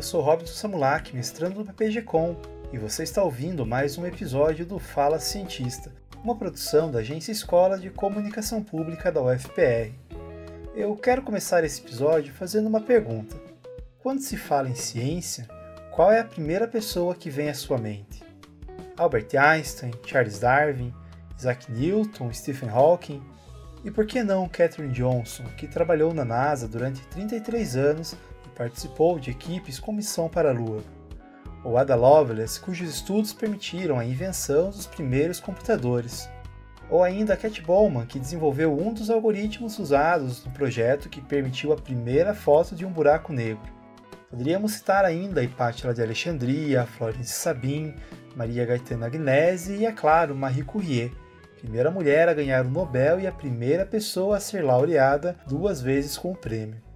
Eu sou Robson Samulak, mestrando no PPG-Com, e você está ouvindo mais um episódio do Fala Cientista, uma produção da Agência Escola de Comunicação Pública da UFPR. Eu quero começar esse episódio fazendo uma pergunta. Quando se fala em ciência, qual é a primeira pessoa que vem à sua mente? Albert Einstein, Charles Darwin, Isaac Newton, Stephen Hawking? E por que não Katherine Johnson, que trabalhou na NASA durante 33 anos participou de equipes com missão para a Lua? Ou Ada Lovelace, cujos estudos permitiram a invenção dos primeiros computadores? Ou ainda Cat Bowman, que desenvolveu um dos algoritmos usados no projeto que permitiu a primeira foto de um buraco negro? Poderíamos citar ainda Hipátila de Alexandria, Florence Sabin, Maria Gaetana Agnese e, é claro, Marie Curie, primeira mulher a ganhar o Nobel e a primeira pessoa a ser laureada duas vezes com o prêmio.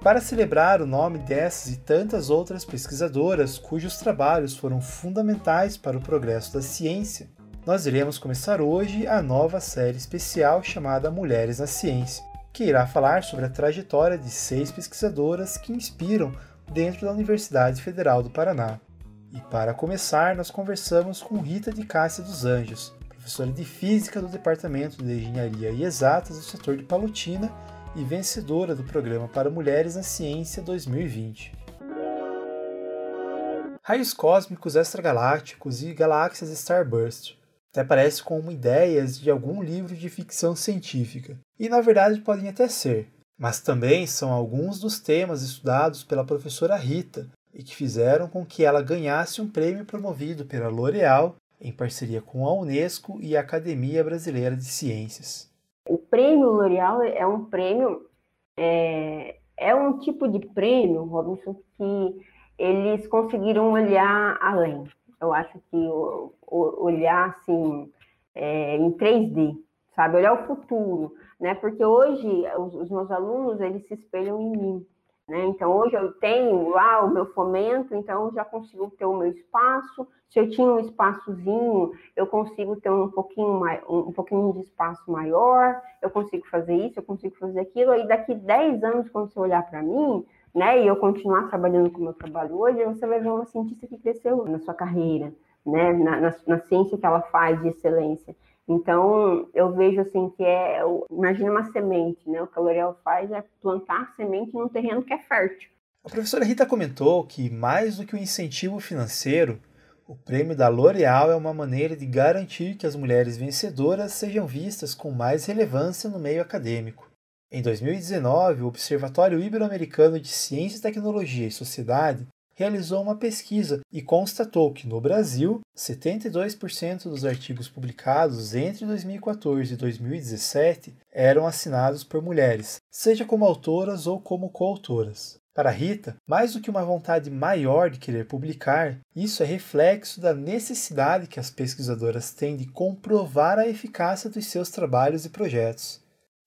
Para celebrar o nome dessas e tantas outras pesquisadoras cujos trabalhos foram fundamentais para o progresso da ciência, nós iremos começar hoje a nova série especial chamada Mulheres na Ciência, que irá falar sobre a trajetória de seis pesquisadoras que inspiram dentro da Universidade Federal do Paraná. E para começar, nós conversamos com Rita de Cássia dos Anjos, professora de Física do Departamento de Engenharia e Exatas do setor de Palotina e vencedora do Programa para Mulheres na Ciência 2020. Raios cósmicos extragalácticos e galáxias starburst até parece como ideias de algum livro de ficção científica, e na verdade podem até ser, mas também são alguns dos temas estudados pela professora Rita e que fizeram com que ela ganhasse um prêmio promovido pela L'Oréal em parceria com a Unesco e a Academia Brasileira de Ciências. O prêmio L'Oréal é um prêmio, é, é um tipo de prêmio, Robinson, que eles conseguiram olhar além. Eu acho que o, o, olhar assim é, em 3D, sabe, olhar o futuro, né? Porque hoje os, os meus alunos eles se espelham em mim. Né? Então, hoje eu tenho lá o meu fomento, então eu já consigo ter o meu espaço. Se eu tinha um espaçozinho, eu consigo ter um pouquinho, um pouquinho de espaço maior, eu consigo fazer isso, eu consigo fazer aquilo. Aí, daqui 10 anos, quando você olhar para mim, né, e eu continuar trabalhando com o meu trabalho hoje, você vai ver uma cientista que cresceu na sua carreira, né, na, na, na ciência que ela faz de excelência. Então, eu vejo assim que é, imagina uma semente, né? O que a L'Oréal faz é plantar semente num terreno que é fértil. A professora Rita comentou que mais do que o um incentivo financeiro, o prêmio da L'Oréal é uma maneira de garantir que as mulheres vencedoras sejam vistas com mais relevância no meio acadêmico. Em 2019, o Observatório Ibero-Americano de Ciência, Tecnologia e Sociedade realizou uma pesquisa e constatou que no Brasil, 72% dos artigos publicados entre 2014 e 2017 eram assinados por mulheres, seja como autoras ou como coautoras. Para Rita, mais do que uma vontade maior de querer publicar, isso é reflexo da necessidade que as pesquisadoras têm de comprovar a eficácia dos seus trabalhos e projetos.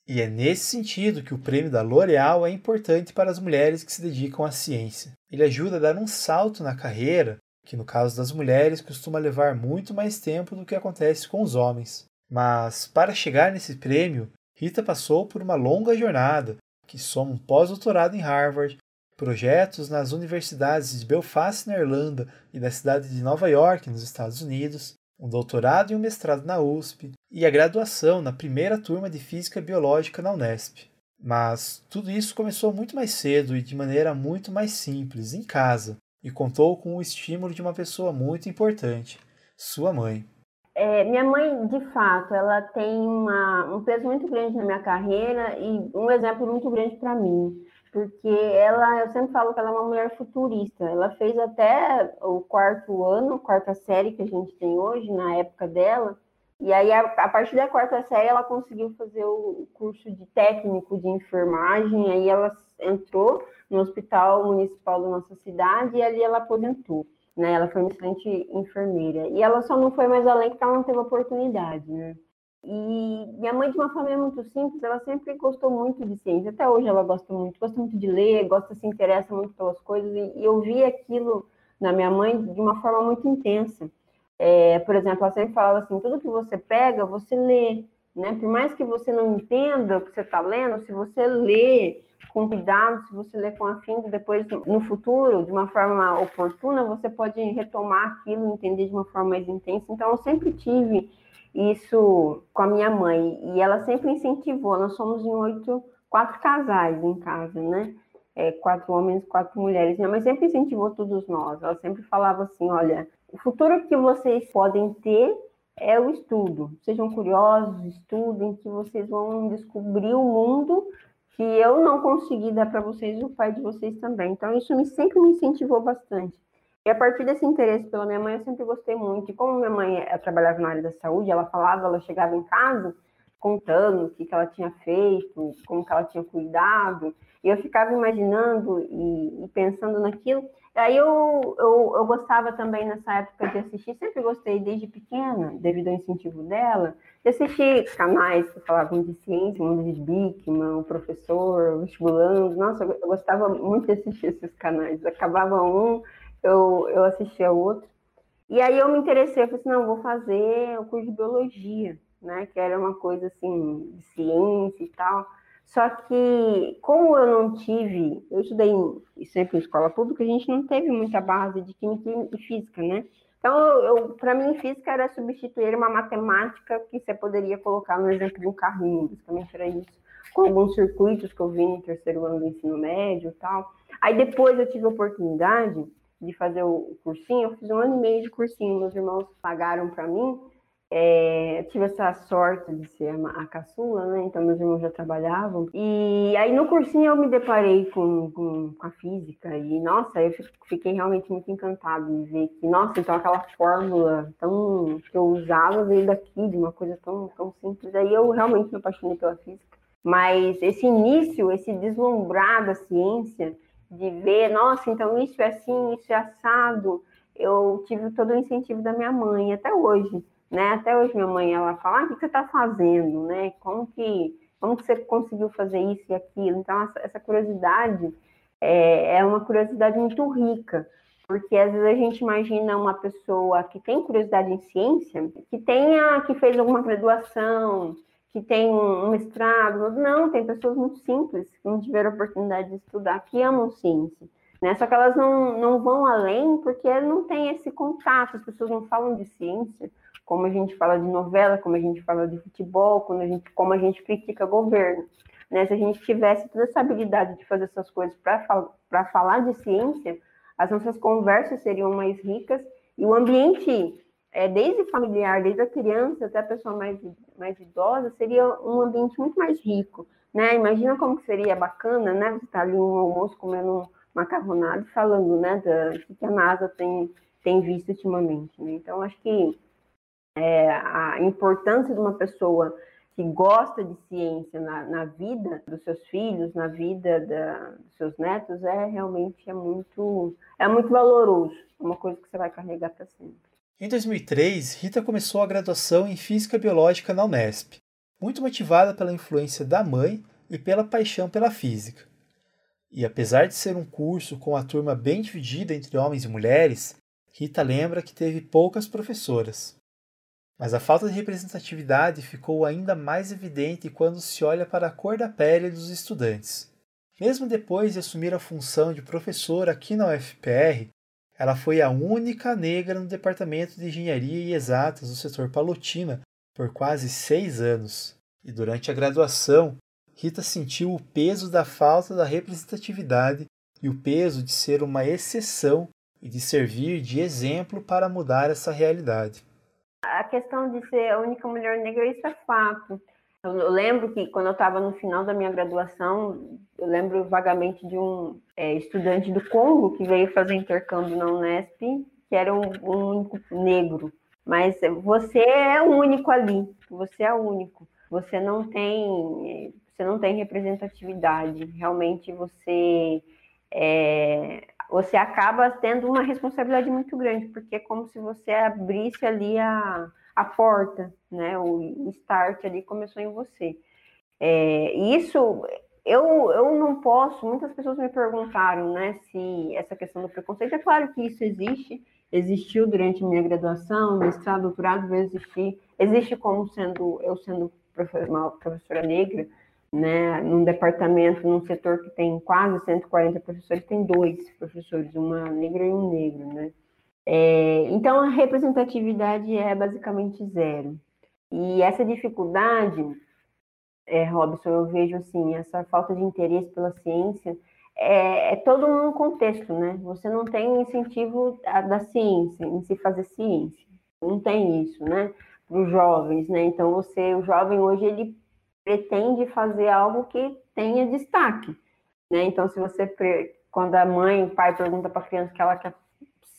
E é nesse sentido que o prêmio da L'Oréal é importante para as mulheres que se dedicam à ciência. Ele ajuda a dar um salto na carreira, que no caso das mulheres costuma levar muito mais tempo do que acontece com os homens. Mas para chegar nesse prêmio, Rita passou por uma longa jornada, que soma um pós-doutorado em Harvard, projetos nas universidades de Belfast, na Irlanda, e da cidade de Nova York, nos Estados Unidos, um doutorado e um mestrado na USP e a graduação na primeira turma de Física Biológica na Unesp. Mas tudo isso começou muito mais cedo e de maneira muito mais simples, em casa, e contou com o estímulo de uma pessoa muito importante, sua mãe. É, minha mãe, de fato, ela tem uma, um peso muito grande na minha carreira e um exemplo muito grande para mim porque ela, eu sempre falo que ela é uma mulher futurista. Ela fez até o quarto ano, quarta série que a gente tem hoje, na época dela. E aí, a, a partir da quarta série, ela conseguiu fazer o curso de técnico de enfermagem. Aí ela entrou no hospital municipal da nossa cidade e ali ela aposentou. Né? Ela foi uma excelente enfermeira. E ela só não foi mais além porque ela não teve oportunidade, né? E minha mãe, de uma família muito simples, ela sempre gostou muito de ciência. Até hoje ela gosta muito, gosta muito de ler, gosta, se interessa muito pelas coisas. E, eu vi aquilo na minha mãe de uma forma muito intensa. É, por exemplo, ela sempre falava assim: tudo que você pega, você lê. Né? Por mais que você não entenda o que você está lendo, se você lê, com cuidado, se você ler com afinco, depois no futuro, de uma forma oportuna, você pode retomar aquilo, entender de uma forma mais intensa. Então, eu sempre tive isso com a minha mãe e ela sempre incentivou. Nós somos em oito, quatro casais em casa, né? É, quatro homens, quatro mulheres. Minha mãe sempre incentivou todos nós. Ela sempre falava assim: olha, o futuro que vocês podem ter é o estudo. Sejam curiosos, estudem, que vocês vão descobrir o mundo que eu não consegui dar para vocês o pai de vocês também. Então, isso me, sempre me incentivou bastante. E a partir desse interesse pela minha mãe, eu sempre gostei muito. E como minha mãe trabalhava na área da saúde, ela falava, ela chegava em casa contando o que, que ela tinha feito, como que ela tinha cuidado. E eu ficava imaginando e, e pensando naquilo. Aí eu, eu, eu, gostava também nessa época de assistir, sempre gostei desde pequena, devido ao incentivo dela, de assistir canais que falavam de ciência, mundo de Bickman, o professor, o vestibulando. Nossa, eu gostava muito de assistir esses canais. Acabava um, eu, eu assistia outro. E aí eu me interessei, eu falei assim, não, vou fazer o curso de biologia, né? Que era uma coisa assim, de ciência e tal. Só que, como eu não tive, eu estudei sempre em escola pública, a gente não teve muita base de química e física, né? Então, para mim, física era substituir uma matemática que você poderia colocar no exemplo de um carrinho, basicamente era isso, com alguns circuitos que eu vi no terceiro ano do ensino médio e tal. Aí depois eu tive a oportunidade de fazer o cursinho, eu fiz um ano e meio de cursinho, meus irmãos pagaram para mim, é, tive essa sorte de ser a, a caçula, né? Então meus irmãos já trabalhavam. E aí no cursinho eu me deparei com, com, com a física e, nossa, eu fiquei realmente muito encantado de ver que, nossa, então aquela fórmula tão que eu usava veio daqui, de uma coisa tão, tão simples. Aí eu realmente me apaixonei pela física. Mas esse início, esse deslumbrar da ciência, de ver, nossa, então isso é assim, isso é assado, eu tive todo o incentivo da minha mãe até hoje né? Até hoje minha mãe ela fala, ah, o que você está fazendo, né? Como que, como que você conseguiu fazer isso e aquilo? Então essa, essa curiosidade é, é, uma curiosidade muito rica, porque às vezes a gente imagina uma pessoa que tem curiosidade em ciência, que tenha, que fez alguma graduação, que tem um mestrado, não, tem pessoas muito simples que não tiveram oportunidade de estudar, que amam ciência. Né? Só que elas não, não vão além porque não tem esse contato, as pessoas não falam de ciência, como a gente fala de novela, como a gente fala de futebol, quando a gente, como a gente critica governo. Né? Se a gente tivesse toda essa habilidade de fazer essas coisas para falar de ciência, as nossas conversas seriam mais ricas e o ambiente, é, desde familiar, desde a criança até a pessoa mais, mais idosa, seria um ambiente muito mais rico. Né? Imagina como que seria bacana, né? Você tá ali no almoço comendo um macarronado falando né, da que a NASA tem, tem visto ultimamente. Né? Então, acho que é, a importância de uma pessoa que gosta de ciência na, na vida dos seus filhos, na vida da, dos seus netos, é realmente é muito, é muito valoroso, é uma coisa que você vai carregar para sempre. Em 2003, Rita começou a graduação em Física Biológica na Unesp, muito motivada pela influência da mãe e pela paixão pela física. E apesar de ser um curso com a turma bem dividida entre homens e mulheres, Rita lembra que teve poucas professoras. Mas a falta de representatividade ficou ainda mais evidente quando se olha para a cor da pele dos estudantes. Mesmo depois de assumir a função de professora aqui na UFPR, ela foi a única negra no departamento de engenharia e exatas do setor Palotina por quase seis anos. E durante a graduação, Rita sentiu o peso da falta da representatividade e o peso de ser uma exceção e de servir de exemplo para mudar essa realidade a questão de ser a única mulher negra, isso é fato. Eu lembro que quando eu estava no final da minha graduação, eu lembro vagamente de um é, estudante do Congo que veio fazer intercâmbio na Unesp, que era um, um único negro. Mas você é o único ali, você é o único. Você não tem, você não tem representatividade. Realmente você é, você acaba tendo uma responsabilidade muito grande, porque é como se você abrisse ali a, a porta, né? O, start ali começou em você. É, isso eu, eu não posso, muitas pessoas me perguntaram, né, se essa questão do preconceito, é claro que isso existe, existiu durante minha graduação, mestrado, doutorado, vai existir, existe como sendo, eu sendo uma professora negra, né? Num departamento, num setor que tem quase 140 professores, tem dois professores, uma negra e um negro, né? É, então, a representatividade é basicamente zero. E essa dificuldade, é, Robson, eu vejo assim, essa falta de interesse pela ciência é, é, todo um contexto, né? Você não tem incentivo da ciência, em se fazer ciência. Não tem isso, né? Para os jovens, né? Então, você, o jovem hoje, ele pretende fazer algo que tenha destaque, né? Então, se você, quando a mãe, o pai pergunta para a criança que ela quer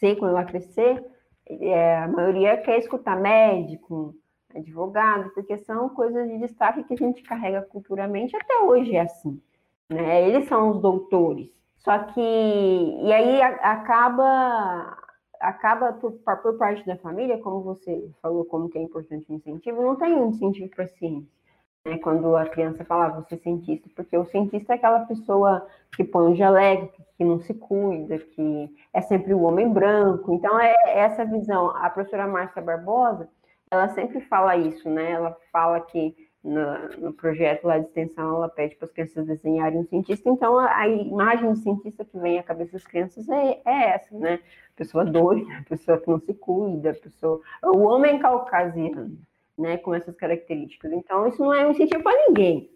ser quando ela crescer, é, a maioria quer escutar médico, advogado, porque são coisas de destaque que a gente carrega culturalmente, até hoje é assim, né? Eles são os doutores. Só que, e aí acaba acaba por, por parte da família, como você falou, como que é importante o incentivo, não tem incentivo para a ciência né, quando a criança fala, ah, você é cientista, porque o cientista é aquela pessoa que põe um jaleco, que não se cuida, que é sempre o homem branco. Então, é essa visão. A professora Márcia Barbosa, ela sempre fala isso, né? Ela fala que no, no projeto lá de extensão, ela pede para as crianças desenharem um cientista. Então, a, a, imagem do cientista que vem à cabeça das crianças é, é essa, né? Pessoa doida, pessoa que não se cuida, pessoa... O homem caucasiano né, com essas características. Então, isso não é um incentivo para ninguém,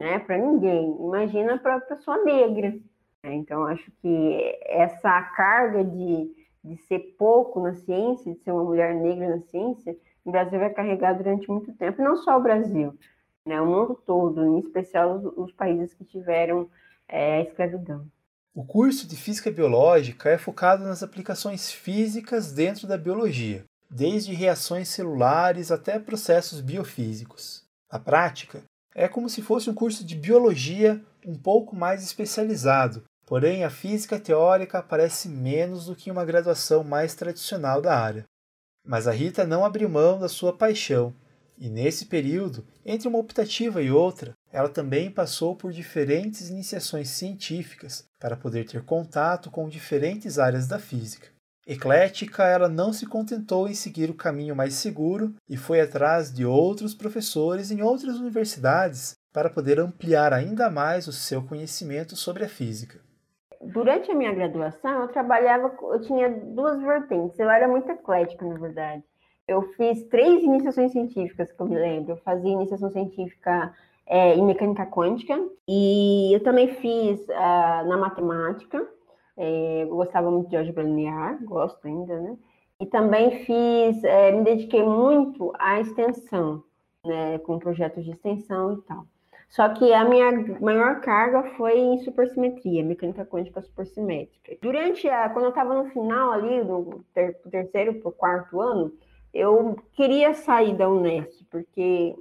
né, para ninguém. Imagina para a pessoa negra. Né? Então, acho que essa carga de, de ser pouco na ciência, de ser uma mulher negra na ciência, o Brasil vai carregar durante muito tempo, não só o Brasil, né, o mundo todo, em especial os, os países que tiveram é, escravidão. O curso de Física Biológica é focado nas aplicações físicas dentro da biologia, desde reações celulares até processos biofísicos. A prática é como se fosse um curso de biologia um pouco mais especializado, porém a física teórica aparece menos do que uma graduação mais tradicional da área. Mas a Rita não abriu mão da sua paixão, e nesse período, entre uma optativa e outra, ela também passou por diferentes iniciações científicas para poder ter contato com diferentes áreas da física. Eclética, ela não se contentou em seguir o caminho mais seguro e foi atrás de outros professores em outras universidades para poder ampliar ainda mais o seu conhecimento sobre a física. Durante a minha graduação, eu trabalhava, eu tinha duas vertentes. Eu era muito eclética, na verdade. Eu fiz três iniciações científicas, que eu me lembro. Eu fazia iniciação científica é, em mecânica quântica e eu também fiz uh, na matemática é, gostava muito de álgebra linear, gosto ainda, né? E também fiz, é, me dediquei muito à extensão, né? Com projetos de extensão e tal. Só que a minha maior carga foi em supersimetria, mecânica quântica supersimétrica. Durante a, quando eu estava no final ali, do ter, terceiro para o quarto ano, eu queria sair da Unesp, porque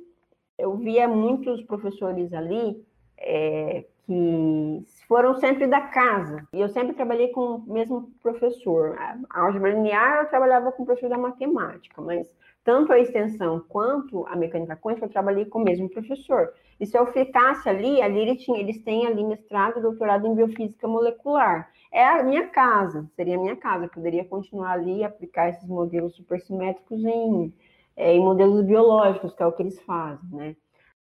eu via muitos professores ali é, que foram sempre da casa. E eu sempre trabalhei com o mesmo professor. A álgebra linear eu trabalhava com o professor da matemática, mas tanto a extensão quanto a mecânica quântica eu trabalhei com o mesmo professor. E se eu ficasse ali, ali ele tinha, eles têm ali mestrado e doutorado em biofísica molecular. É a minha casa, seria a minha casa. Eu poderia continuar ali e aplicar esses modelos supersimétricos em, é, em modelos biológicos, que é o que eles fazem, né?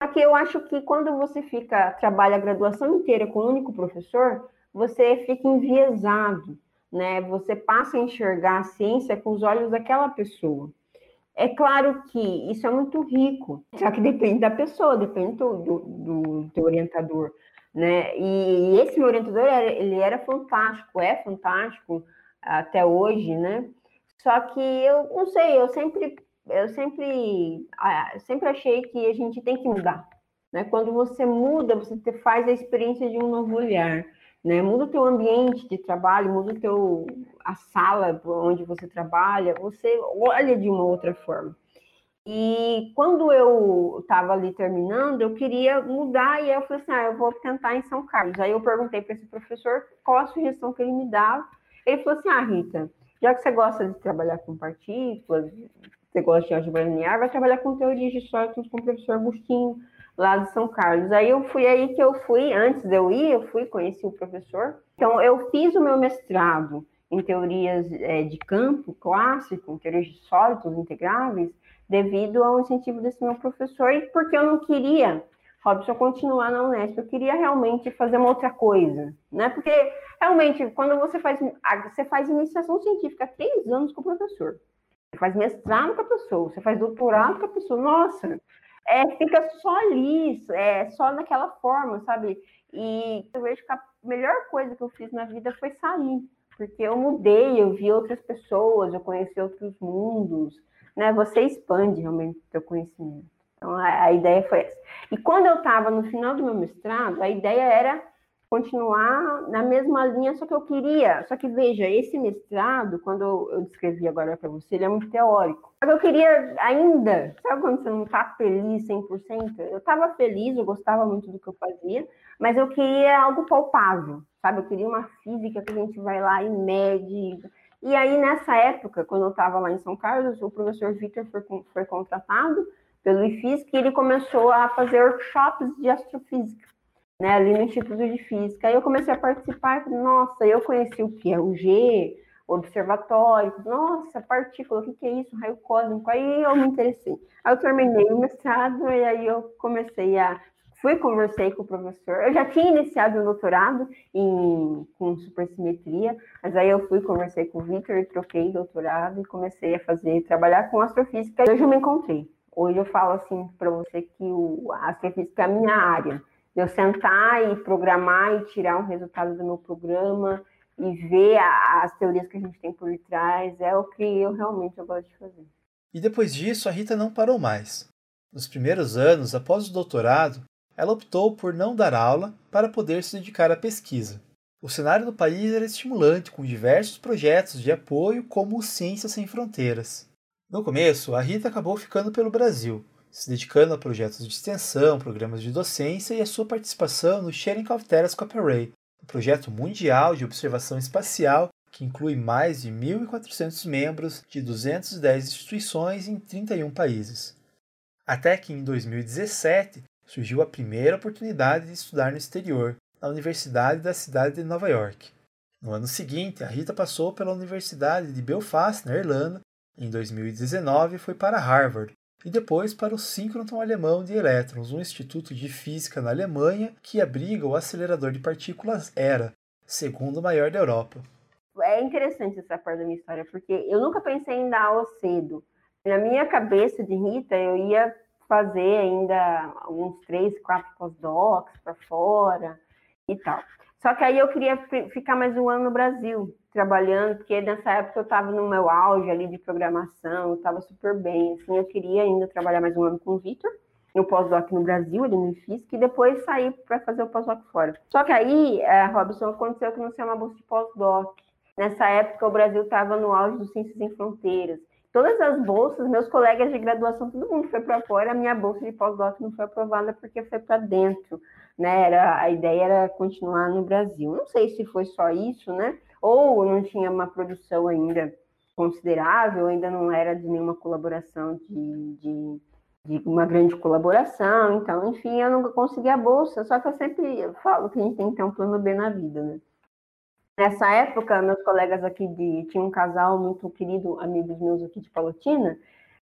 Só que eu acho que quando você fica, trabalha a graduação inteira com um único professor, você fica enviesado, né? Você passa a enxergar a ciência com os olhos daquela pessoa. É claro que isso é muito rico, só que depende da pessoa, depende do, do, do teu orientador, né? E, esse meu orientador, ele era fantástico, é fantástico até hoje, né? Só que eu não sei, eu sempre eu sempre, sempre achei que a gente tem que mudar. Né? Quando você muda, você faz a experiência de um novo olhar. Né? Muda o teu ambiente de trabalho, muda o teu, a sala onde você trabalha, você olha de uma outra forma. E quando eu estava ali terminando, eu queria mudar e eu falei assim, ah, eu vou tentar em São Carlos. Aí eu perguntei para esse professor qual a sugestão que ele me dava. Ele falou assim, ah, Rita, já que você gosta de trabalhar com partículas, você gosta de álgebra linear, vai trabalhar com teorias de sólidos com o professor Agostinho, lá de São Carlos. Aí eu fui aí que eu fui, antes de eu ir, eu fui, conheci o professor. Então, eu fiz o meu mestrado em teorias é, de campo clássico, teorias de sólidos integráveis, devido ao incentivo desse meu professor e porque eu não queria Robson, continuar na Unesp. Eu queria realmente fazer uma outra coisa, né? Porque realmente, quando você faz, você faz iniciação científica três anos com o professor, faz mestrado com a pessoa, você faz doutorado com a pessoa, nossa, é, fica só ali, é só naquela forma, sabe? E eu vejo que a melhor coisa que eu fiz na vida foi sair, porque eu mudei, eu vi outras pessoas, eu conheci outros mundos, né? Você expande realmente o seu conhecimento. Então, a, a ideia foi essa. E quando eu estava no final do meu mestrado, a ideia era continuar na mesma linha, só que eu queria, só que veja, esse mestrado, quando eu, descrevi agora para você, ele é muito teórico. Só que eu queria ainda, sabe quando você não está feliz 100%? Eu estava feliz, eu gostava muito do que eu fazia, mas eu queria algo palpável, sabe? Eu queria uma física que a gente vai lá e mede. E aí, nessa época, quando eu estava lá em São Carlos, o professor Victor foi, foi contratado pelo IFISC e ele começou a fazer workshops de astrofísica, né, ali no Instituto de Física. Aí eu comecei a participar nossa, eu conheci o que é o G, observatório, nossa, partícula, o que, que é isso, raio cósmico, aí eu me interessei. Aí eu terminei o mestrado e aí eu comecei a fui conversei com o professor. Eu já tinha iniciado o doutorado em com supersimetria, mas aí eu fui conversei com o Victor, troquei doutorado e comecei a fazer trabalhar com astrofísica. Hoje eu me encontrei. Hoje eu falo assim para você que o, a astrofísica é a minha área. Eu sentar e programar e tirar um resultado do meu programa e ver a, as teorias que a gente tem por trás é o que eu realmente eu gosto de fazer. E depois disso, a Rita não parou mais. Nos primeiros anos, após o doutorado, ela optou por não dar aula para poder se dedicar à pesquisa. O cenário do país era estimulante, com diversos projetos de apoio, como o Ciências Sem Fronteiras. No começo, a Rita acabou ficando pelo Brasil, se dedicando a projetos de extensão, programas de docência e a sua participação no of Telescope Array, um projeto mundial de observação espacial que inclui mais de 1.400 membros de 210 instituições em 31 países. Até que em 2017 surgiu a primeira oportunidade de estudar no exterior, na Universidade da cidade de Nova York. No ano seguinte, a Rita passou pela Universidade de Belfast, na Irlanda, em 2019 foi para Harvard, e depois para o Síncroton Alemão de Elétrons, um instituto de física na Alemanha que abriga o acelerador de partículas ERA, segundo maior da Europa. É interessante essa parte da minha história, porque eu nunca pensei em dar aula cedo. Na minha cabeça de Rita, eu ia fazer ainda uns três, quatro pós-docs para fora e tal. Só que aí eu queria ficar mais um ano no Brasil, trabalhando, porque nessa época eu estava no meu auge ali de programação, estava super bem, assim, eu queria ainda trabalhar mais um ano com o Victor, no pós-doc no Brasil, ali no IFISC, e depois sair para fazer o pós-doc fora. Só que aí, é, Robson, aconteceu que não tinha uma bolsa de pós-doc. Nessa época, o Brasil estava no auge do Ciências em Fronteiras todas as bolsas, meus colegas de graduação, todo mundo foi para fora, a minha bolsa de pós-doc não foi aprovada porque foi para dentro, né? Era, a ideia era continuar no Brasil. Não sei se foi só isso, né? Ou não tinha uma produção ainda considerável, ainda não era de nenhuma colaboração de, de, de uma grande colaboração, então, enfim, eu não consegui a bolsa, só que eu sempre falo que a gente tem que ter um plano B na vida, né? Nessa época, meus colegas aqui de. Tinha um casal muito querido, amigos meus aqui de Palotina,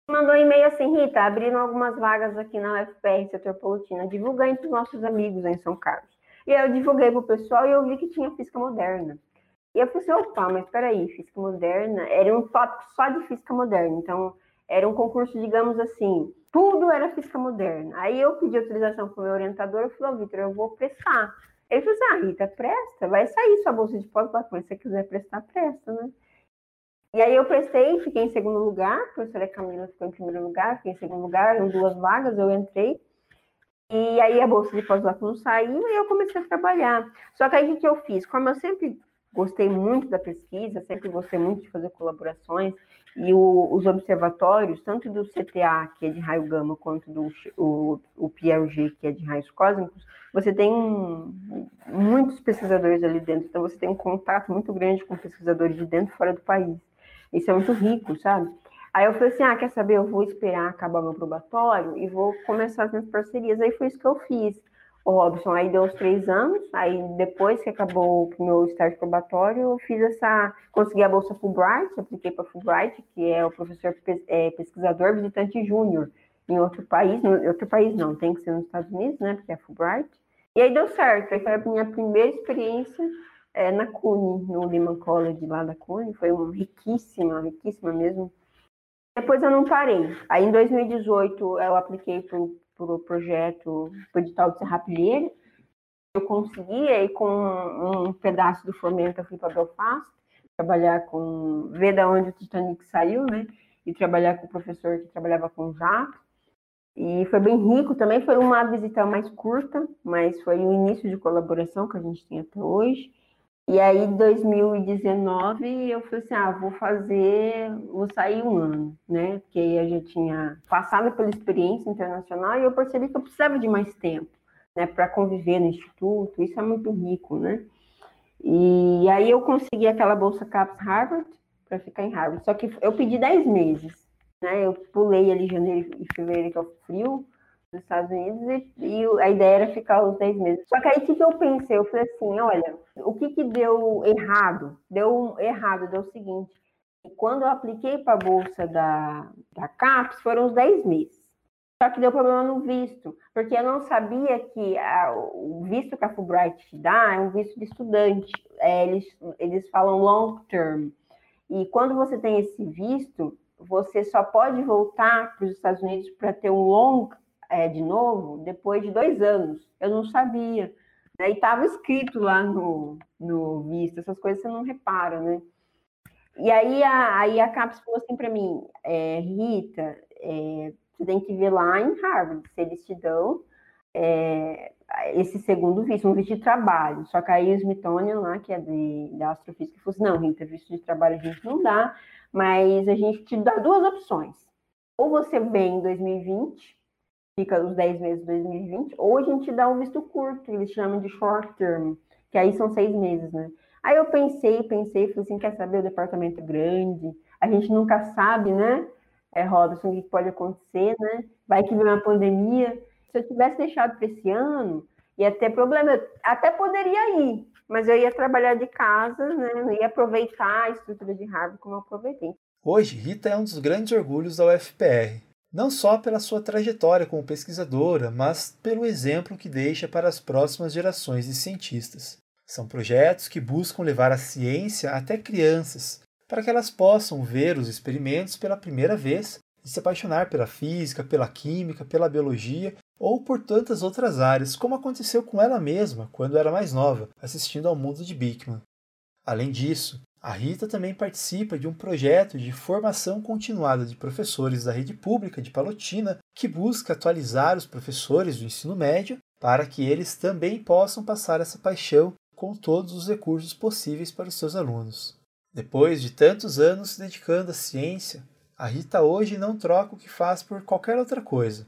mandou um e-mail assim: Rita, abriram algumas vagas aqui na UFPR, setor Palotina, divulga entre os nossos amigos em São Carlos. E aí eu divulguei para o pessoal e eu vi que tinha física moderna. E eu falei assim: opa, mas peraí, física moderna era um tópico só de física moderna. Então, era um concurso, digamos assim, tudo era física moderna. Aí eu pedi autorização para o meu orientador e falei: Vitor, eu vou prestar. Ele falou assim: ah, Rita, presta, vai sair sua bolsa de pós-doc, se você quiser prestar, presta, né? E aí eu prestei, fiquei em segundo lugar, a professora Camila ficou em primeiro lugar, fiquei em segundo lugar, em duas vagas, eu entrei. E aí a bolsa de pós-doc não saiu e eu comecei a trabalhar. Só que aí o que eu fiz? Como eu sempre gostei muito da pesquisa, sempre gostei muito de fazer colaborações, e o, os observatórios, tanto do CTA, que é de raio gama, quanto do o, o PLG, que é de raios cósmicos, você tem muitos pesquisadores ali dentro, então você tem um contato muito grande com pesquisadores de dentro e fora do país. Isso é muito rico, sabe? Aí eu falei assim, ah, quer saber, eu vou esperar acabar meu probatório e vou começar as minhas parcerias. Aí foi isso que eu fiz o Robson. Aí deu os três anos, aí depois que acabou o meu estágio probatório, eu fiz essa, consegui a bolsa Fulbright, apliquei para Fulbright, que é o professor é, pesquisador visitante júnior, em outro país, em outro país não, tem que ser nos Estados Unidos, né, porque é Fulbright. E aí deu certo, aí foi a minha primeira experiência é, na CUNY, no Lehman College lá da CUNY, foi uma riquíssima, riquíssima mesmo. Depois eu não parei. Aí em 2018 eu apliquei para o projeto, para o edital de Serrapilheira, eu consegui, aí com um pedaço do fomento eu fui para Belfast, trabalhar com, ver da onde o Titanic saiu, né? E trabalhar com o professor que trabalhava com jato. E foi bem rico também, foi uma visita mais curta, mas foi o início de colaboração que a gente tem até hoje. E aí, em 2019, eu falei assim, ah, vou fazer, vou sair um ano, né? Porque aí eu já tinha passado pela experiência internacional e eu percebi que eu precisava de mais tempo, né? Para conviver no instituto, isso é muito rico, né? E aí eu consegui aquela bolsa CAPS Harvard para ficar em Harvard. Só que eu pedi 10 meses, né? Eu pulei ali janeiro e fevereiro, que é o frio dos Estados Unidos, e, e, a ideia era ficar os 10 meses. Só que aí o que, que eu pensei? Eu falei assim, olha, o que, que deu errado? Deu errado, deu o seguinte, quando eu apliquei para a bolsa da, da CAPES, foram os 10 meses. Só que deu problema no visto, porque eu não sabia que a, o visto que a Fulbright te dá é um visto de estudante. É, eles, eles falam long term. E quando você tem esse visto, você só pode voltar para os Estados Unidos para ter um long é, de novo depois de dois anos. Eu não sabia. Né? E estava escrito lá no, no visto, essas coisas você não repara, né? E aí a, aí a CAPES falou assim para mim, é, Rita, é, você tem que ver lá em Harvard se eles te dão é, esse segundo visto, um visto de trabalho. Só que aí o Smithsonian lá, que é de, da astrofísica, falou assim, não, Rita, visto de trabalho a gente não dá, mas a gente te dá duas opções. Ou você vem em 2020, fica os 10 meses de 2020, ou a gente dá um visto curto, eles chamam de short term, que aí são seis meses, né? Aí eu pensei, pensei, falei assim, quer saber, o departamento é grande, a gente nunca sabe, né? é, Robson, o que pode acontecer, né? Vai que vem uma pandemia. Se eu tivesse deixado para esse ano, ia ter problema. Até poderia ir, mas eu ia trabalhar de casa, né? Não ia aproveitar a estrutura de Harvard como eu aproveitei. Hoje, Rita é um dos grandes orgulhos da UFPR. Não só pela sua trajetória como pesquisadora, mas pelo exemplo que deixa para as próximas gerações de cientistas. São projetos que buscam levar a ciência até crianças, para que elas possam ver os experimentos pela primeira vez e se apaixonar pela física, pela química, pela biologia ou por tantas outras áreas, como aconteceu com ela mesma quando era mais nova, assistindo ao mundo de Bickman. Além disso, a Rita também participa de um projeto de formação continuada de professores da rede pública de Palotina, que busca atualizar os professores do ensino médio para que eles também possam passar essa paixão com todos os recursos possíveis para os seus alunos. Depois de tantos anos se dedicando à ciência, a Rita hoje não troca o que faz por qualquer outra coisa.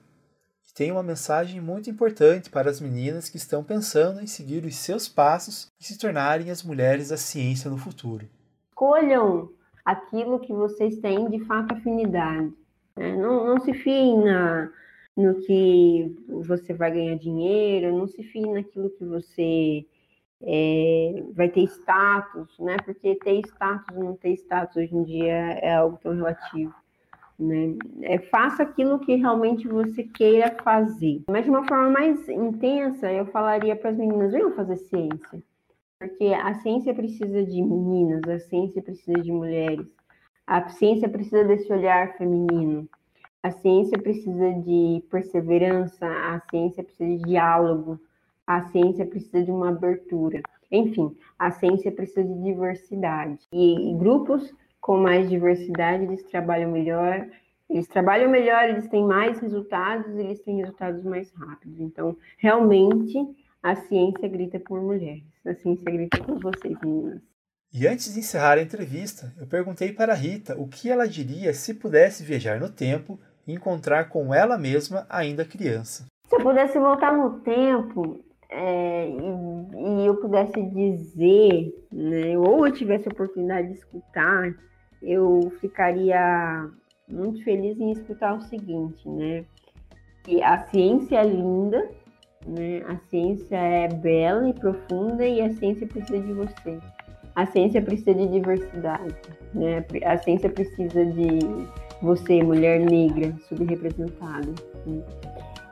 Tem uma mensagem muito importante para as meninas que estão pensando em seguir os seus passos e se tornarem as mulheres da ciência no futuro. Escolham aquilo que vocês têm de fato afinidade. Né? Não, não se fiem na, no que você vai ganhar dinheiro, não se fiem naquilo que você é, vai ter status, né? Porque ter status não ter status hoje em dia é algo tão relativo. Né? É, faça aquilo que realmente você queira fazer. Mas de uma forma mais intensa, eu falaria para as meninas: venham fazer ciência. Porque a ciência precisa de meninas, a ciência precisa de mulheres, a ciência precisa desse olhar feminino, a ciência precisa de perseverança, a ciência precisa de diálogo, a ciência precisa de uma abertura. Enfim, a ciência precisa de diversidade. E, grupos com mais diversidade, eles trabalham melhor, eles trabalham melhor, eles têm mais resultados, eles têm resultados mais rápidos. Então, realmente, a ciência grita por mulheres. A ciência grita por vocês, meninas. E antes de encerrar a entrevista, eu perguntei para a Rita o que ela diria se pudesse viajar no tempo e encontrar com ela mesma ainda criança. Se eu pudesse voltar no tempo, é, e, e, eu pudesse dizer, né, ou eu tivesse a oportunidade de escutar, eu ficaria muito feliz em escutar o seguinte, né? Que a ciência é linda, né? A ciência é bela e profunda e a ciência precisa de você. a ciência precisa de diversidade, né? A ciência precisa de você, mulher negra, subrepresentada. Né?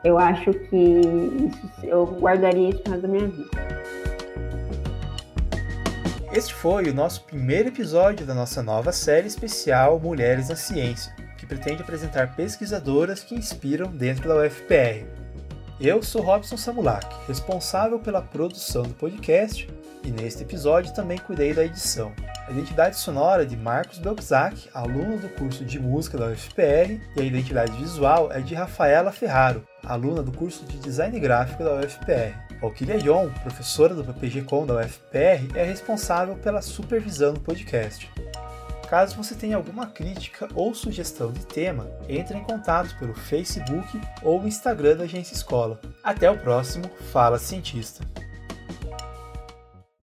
Eu acho que isso, eu guardaria isso para da minha vida. Este foi o nosso primeiro episódio da nossa nova série especial Mulheres na Ciência, que pretende apresentar pesquisadoras que inspiram dentro da UFPR. Eu sou Robson Samulak, responsável pela produção do podcast, e neste episódio também cuidei da edição. A identidade sonora de Marcos Belczak, aluno do curso de música da UFPR, e a identidade visual é de Rafaela Ferraro, aluna do curso de design gráfico da UFPR. Valkyria John, professora do PPG-Com da UFPR, é responsável pela supervisão do podcast. Caso você tenha alguma crítica ou sugestão de tema, entre em contato pelo Facebook ou Instagram da Agência Escola. Até o próximo Fala Cientista!